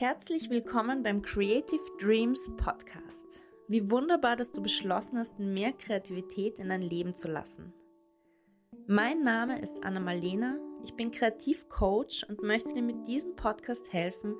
Herzlich willkommen beim Creative Dreams Podcast. Wie wunderbar, dass du beschlossen hast, mehr Kreativität in dein Leben zu lassen. Mein Name ist Anna Malena, ich bin Kreativcoach und möchte dir mit diesem Podcast helfen,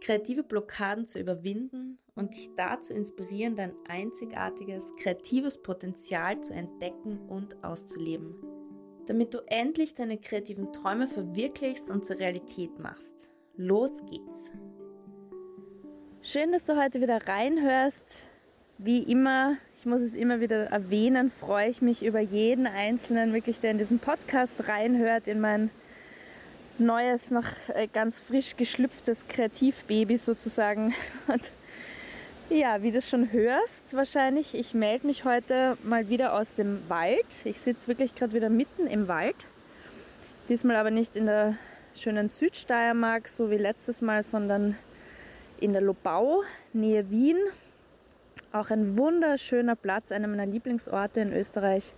kreative Blockaden zu überwinden und dich dazu inspirieren, dein einzigartiges, kreatives Potenzial zu entdecken und auszuleben, damit du endlich deine kreativen Träume verwirklichst und zur Realität machst. Los geht's! Schön, dass du heute wieder reinhörst. Wie immer, ich muss es immer wieder erwähnen, freue ich mich über jeden Einzelnen, wirklich, der in diesen Podcast reinhört, in mein neues, noch äh, ganz frisch geschlüpftes Kreativbaby sozusagen. Und ja, wie du schon hörst, wahrscheinlich, ich melde mich heute mal wieder aus dem Wald. Ich sitze wirklich gerade wieder mitten im Wald. Diesmal aber nicht in der schönen Südsteiermark, so wie letztes Mal, sondern in der Lobau, Nähe Wien. Auch ein wunderschöner Platz, einer meiner Lieblingsorte in Österreich.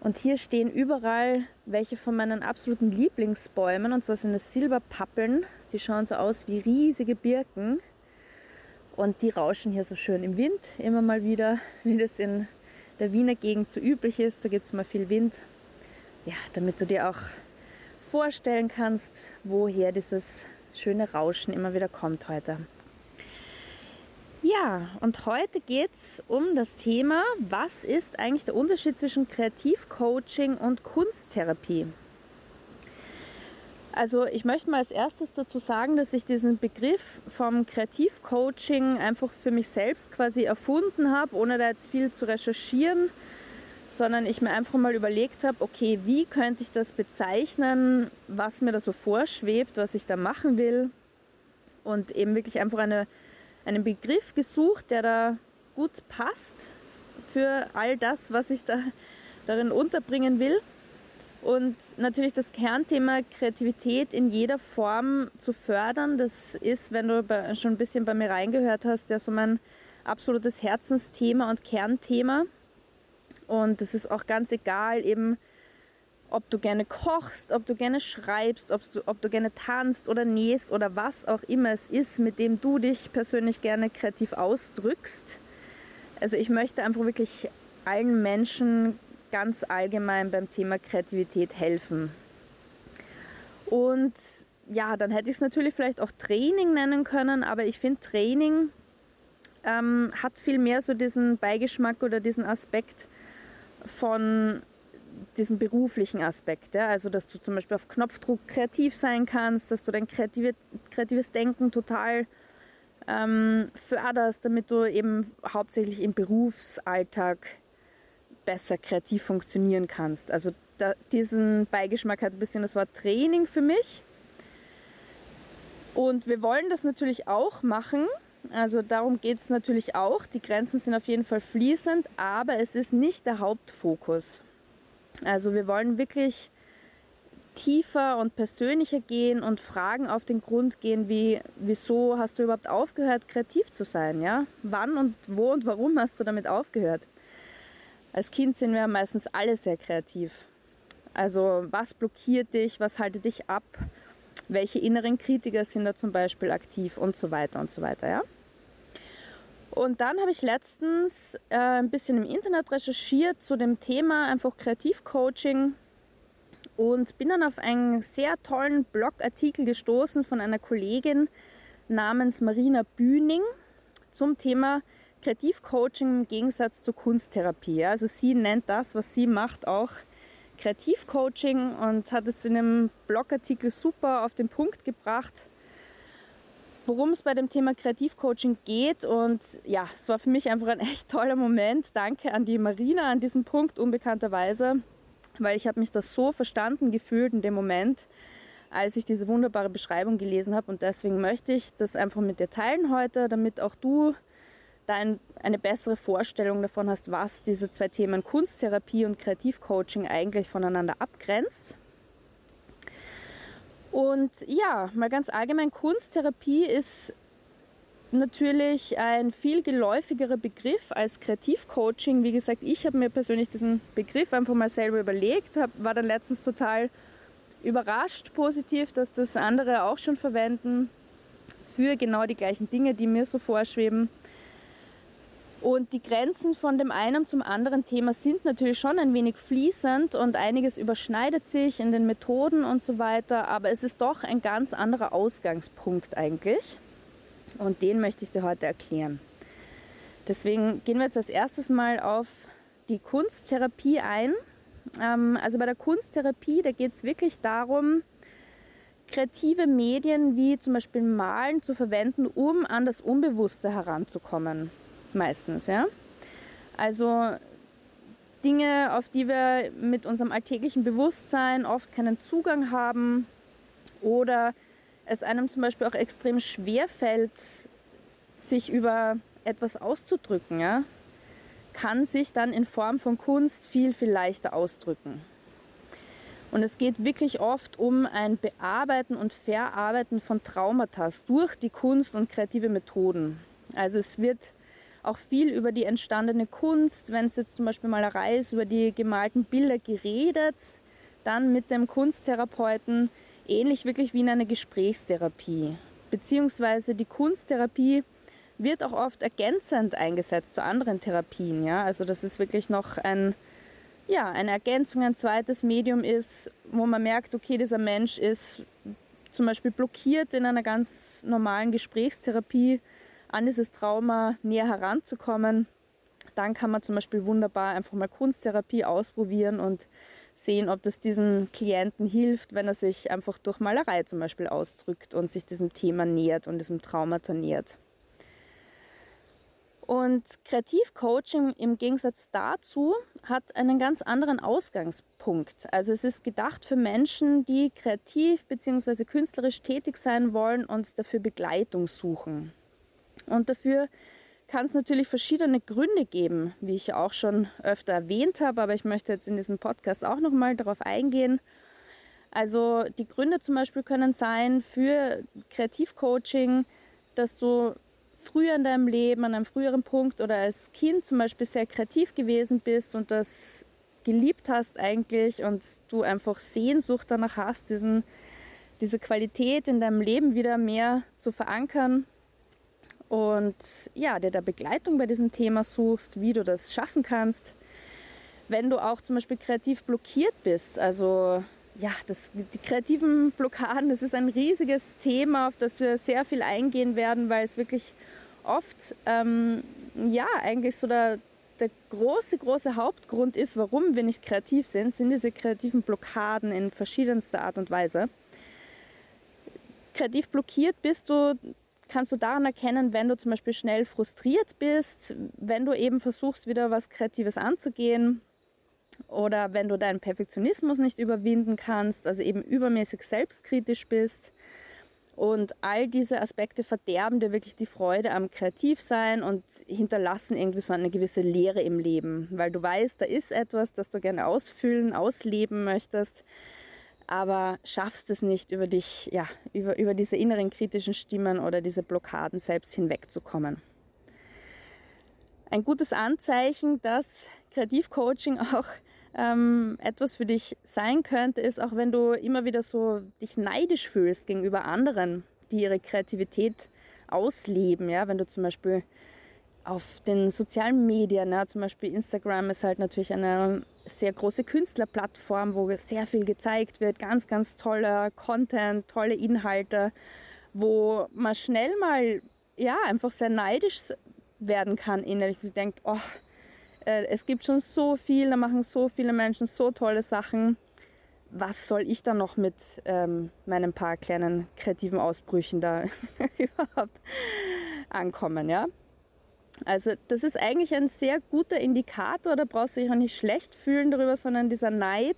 Und hier stehen überall welche von meinen absoluten Lieblingsbäumen, und zwar sind es Silberpappeln. Die schauen so aus wie riesige Birken. Und die rauschen hier so schön im Wind, immer mal wieder, wie das in der Wiener Gegend so üblich ist. Da gibt es mal viel Wind. Ja, damit du dir auch vorstellen kannst, woher dieses schöne Rauschen immer wieder kommt heute. Ja, und heute geht es um das Thema, was ist eigentlich der Unterschied zwischen Kreativcoaching und Kunsttherapie? Also ich möchte mal als erstes dazu sagen, dass ich diesen Begriff vom Kreativcoaching einfach für mich selbst quasi erfunden habe, ohne da jetzt viel zu recherchieren, sondern ich mir einfach mal überlegt habe, okay, wie könnte ich das bezeichnen, was mir da so vorschwebt, was ich da machen will und eben wirklich einfach eine einen Begriff gesucht, der da gut passt für all das, was ich da darin unterbringen will. Und natürlich das Kernthema Kreativität in jeder Form zu fördern, das ist, wenn du schon ein bisschen bei mir reingehört hast, ja so mein absolutes Herzensthema und Kernthema. Und das ist auch ganz egal, eben ob du gerne kochst, ob du gerne schreibst, ob du, ob du gerne tanzt oder nähst oder was auch immer es ist, mit dem du dich persönlich gerne kreativ ausdrückst. Also ich möchte einfach wirklich allen Menschen ganz allgemein beim Thema Kreativität helfen. Und ja, dann hätte ich es natürlich vielleicht auch Training nennen können, aber ich finde Training ähm, hat viel mehr so diesen Beigeschmack oder diesen Aspekt von diesen beruflichen Aspekt, ja? also dass du zum Beispiel auf Knopfdruck kreativ sein kannst, dass du dein kreative, kreatives Denken total ähm, förderst, damit du eben hauptsächlich im Berufsalltag besser kreativ funktionieren kannst. Also da, diesen Beigeschmack hat ein bisschen das Wort Training für mich. Und wir wollen das natürlich auch machen. Also darum geht es natürlich auch. Die Grenzen sind auf jeden Fall fließend, aber es ist nicht der Hauptfokus. Also wir wollen wirklich tiefer und persönlicher gehen und Fragen auf den Grund gehen, wie wieso hast du überhaupt aufgehört, kreativ zu sein, ja? Wann und wo und warum hast du damit aufgehört? Als Kind sind wir meistens alle sehr kreativ. Also was blockiert dich, was haltet dich ab, welche inneren Kritiker sind da zum Beispiel aktiv und so weiter und so weiter, ja? Und dann habe ich letztens äh, ein bisschen im Internet recherchiert zu dem Thema einfach Kreativcoaching und bin dann auf einen sehr tollen Blogartikel gestoßen von einer Kollegin namens Marina Bühning zum Thema Kreativcoaching im Gegensatz zur Kunsttherapie. Also sie nennt das, was sie macht, auch Kreativcoaching und hat es in einem Blogartikel super auf den Punkt gebracht worum es bei dem Thema Kreativcoaching geht. Und ja, es war für mich einfach ein echt toller Moment. Danke an die Marina an diesem Punkt, unbekannterweise, weil ich habe mich da so verstanden gefühlt in dem Moment, als ich diese wunderbare Beschreibung gelesen habe. Und deswegen möchte ich das einfach mit dir teilen heute, damit auch du da ein, eine bessere Vorstellung davon hast, was diese zwei Themen Kunsttherapie und Kreativcoaching eigentlich voneinander abgrenzt. Und ja, mal ganz allgemein, Kunsttherapie ist natürlich ein viel geläufigerer Begriff als Kreativcoaching. Wie gesagt, ich habe mir persönlich diesen Begriff einfach mal selber überlegt, hab, war dann letztens total überrascht positiv, dass das andere auch schon verwenden. für genau die gleichen Dinge, die mir so vorschweben. Und die Grenzen von dem einen zum anderen Thema sind natürlich schon ein wenig fließend und einiges überschneidet sich in den Methoden und so weiter, aber es ist doch ein ganz anderer Ausgangspunkt eigentlich. Und den möchte ich dir heute erklären. Deswegen gehen wir jetzt als erstes mal auf die Kunsttherapie ein. Ähm, also bei der Kunsttherapie, da geht es wirklich darum, kreative Medien wie zum Beispiel Malen zu verwenden, um an das Unbewusste heranzukommen meistens. Ja? Also Dinge, auf die wir mit unserem alltäglichen Bewusstsein oft keinen Zugang haben oder es einem zum Beispiel auch extrem schwer fällt, sich über etwas auszudrücken, ja, kann sich dann in Form von Kunst viel, viel leichter ausdrücken. Und es geht wirklich oft um ein Bearbeiten und Verarbeiten von Traumata durch die Kunst und kreative Methoden. Also es wird auch viel über die entstandene Kunst, wenn es jetzt zum Beispiel Malerei ist, über die gemalten Bilder geredet, dann mit dem Kunsttherapeuten, ähnlich wirklich wie in einer Gesprächstherapie. Beziehungsweise die Kunsttherapie wird auch oft ergänzend eingesetzt zu anderen Therapien. Ja? Also das ist wirklich noch ein, ja, eine Ergänzung, ein zweites Medium ist, wo man merkt, okay, dieser Mensch ist zum Beispiel blockiert in einer ganz normalen Gesprächstherapie an dieses Trauma näher heranzukommen, dann kann man zum Beispiel wunderbar einfach mal Kunsttherapie ausprobieren und sehen, ob das diesem Klienten hilft, wenn er sich einfach durch Malerei zum Beispiel ausdrückt und sich diesem Thema nähert und diesem Traumata nähert. Und Kreativcoaching im Gegensatz dazu hat einen ganz anderen Ausgangspunkt. Also es ist gedacht für Menschen, die kreativ bzw. künstlerisch tätig sein wollen und dafür Begleitung suchen. Und dafür kann es natürlich verschiedene Gründe geben, wie ich auch schon öfter erwähnt habe, aber ich möchte jetzt in diesem Podcast auch nochmal darauf eingehen. Also die Gründe zum Beispiel können sein für Kreativcoaching, dass du früher in deinem Leben, an einem früheren Punkt oder als Kind zum Beispiel sehr kreativ gewesen bist und das geliebt hast eigentlich und du einfach Sehnsucht danach hast, diesen, diese Qualität in deinem Leben wieder mehr zu verankern und ja, dir da Begleitung bei diesem Thema suchst, wie du das schaffen kannst. Wenn du auch zum Beispiel kreativ blockiert bist, also ja, das, die kreativen Blockaden, das ist ein riesiges Thema, auf das wir sehr viel eingehen werden, weil es wirklich oft ähm, ja eigentlich so der, der große, große Hauptgrund ist, warum wir nicht kreativ sind, sind diese kreativen Blockaden in verschiedenster Art und Weise. Kreativ blockiert bist du kannst du daran erkennen, wenn du zum Beispiel schnell frustriert bist, wenn du eben versuchst, wieder was Kreatives anzugehen? Oder wenn du deinen Perfektionismus nicht überwinden kannst, also eben übermäßig selbstkritisch bist. Und all diese Aspekte verderben dir wirklich die Freude am Kreativsein und hinterlassen irgendwie so eine gewisse Leere im Leben, weil du weißt, da ist etwas, das du gerne ausfüllen, ausleben möchtest, aber schaffst es nicht, über dich, ja, über, über diese inneren kritischen Stimmen oder diese Blockaden selbst hinwegzukommen. Ein gutes Anzeichen, dass Kreativcoaching auch ähm, etwas für dich sein könnte, ist auch wenn du immer wieder so dich neidisch fühlst gegenüber anderen, die ihre Kreativität ausleben. Ja, wenn du zum Beispiel auf den sozialen Medien, ja, zum Beispiel Instagram ist halt natürlich eine sehr große Künstlerplattform, wo sehr viel gezeigt wird, ganz, ganz toller Content, tolle Inhalte, wo man schnell mal ja einfach sehr neidisch werden kann innerlich. Sie denkt, oh, äh, es gibt schon so viel, da machen so viele Menschen so tolle Sachen. Was soll ich dann noch mit ähm, meinen paar kleinen kreativen Ausbrüchen da überhaupt ankommen, ja? Also das ist eigentlich ein sehr guter Indikator, da brauchst du dich auch nicht schlecht fühlen darüber, sondern dieser Neid,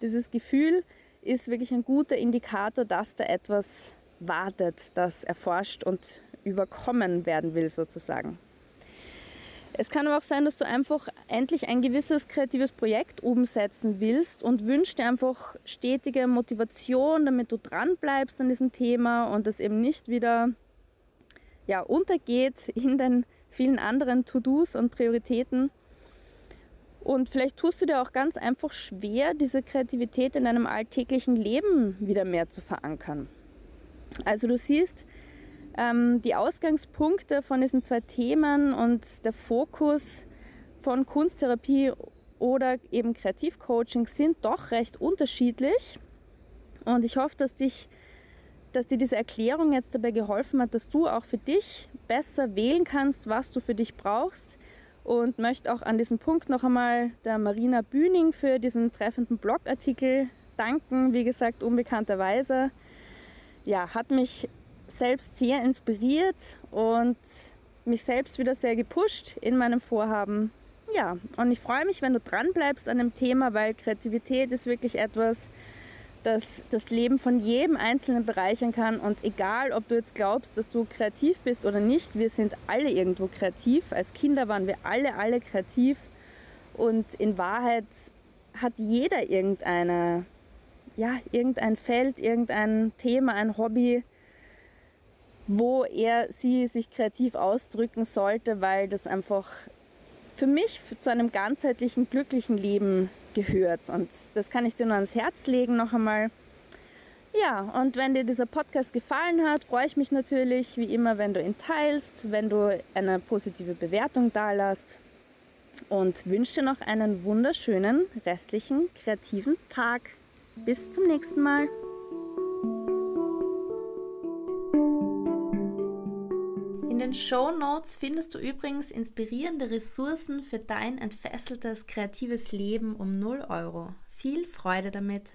dieses Gefühl ist wirklich ein guter Indikator, dass da etwas wartet, das erforscht und überkommen werden will sozusagen. Es kann aber auch sein, dass du einfach endlich ein gewisses kreatives Projekt umsetzen willst und wünschst dir einfach stetige Motivation, damit du dran bleibst an diesem Thema und es eben nicht wieder ja, untergeht in den vielen anderen To-Dos und Prioritäten. Und vielleicht tust du dir auch ganz einfach schwer, diese Kreativität in deinem alltäglichen Leben wieder mehr zu verankern. Also du siehst, Ähm, die Ausgangspunkte von diesen zwei Themen und der Fokus von Kunsttherapie oder eben Kreativcoaching sind doch recht unterschiedlich. Und ich hoffe, dass dich dass dir diese Erklärung jetzt dabei geholfen hat, dass du auch für dich besser wählen kannst, was du für dich brauchst. Und möchte auch an diesem Punkt noch einmal der Marina Bühning für diesen treffenden Blogartikel danken. Wie gesagt, unbekannterweise. Ja, hat mich selbst sehr inspiriert und mich selbst wieder sehr gepusht in meinem Vorhaben. Ja, und ich freue mich, wenn du dran bleibst an dem Thema, weil Kreativität ist wirklich etwas, das das Leben von jedem Einzelnen bereichern kann. Und egal, ob du jetzt glaubst, dass du kreativ bist oder nicht, wir sind alle irgendwo kreativ. Als Kinder waren wir alle, alle kreativ. Und in Wahrheit hat jeder irgendeine, ja, irgendein Feld, irgendein Thema, ein Hobby, wo er sie sich kreativ ausdrücken sollte, weil das einfach für mich zu einem ganzheitlichen, glücklichen Leben gehört. Und das kann ich dir nur ans Herz legen noch einmal. Ja, und wenn dir dieser Podcast gefallen hat, freue ich mich natürlich wie immer, wenn du ihn teilst, wenn du eine positive Bewertung dalässt und wünsche dir noch einen wunderschönen restlichen kreativen Tag. Bis zum nächsten Mal. Den Show Notes findest du übrigens inspirierende Ressourcen für dein entfesseltes kreatives Leben um 0 Euro. Viel Freude damit!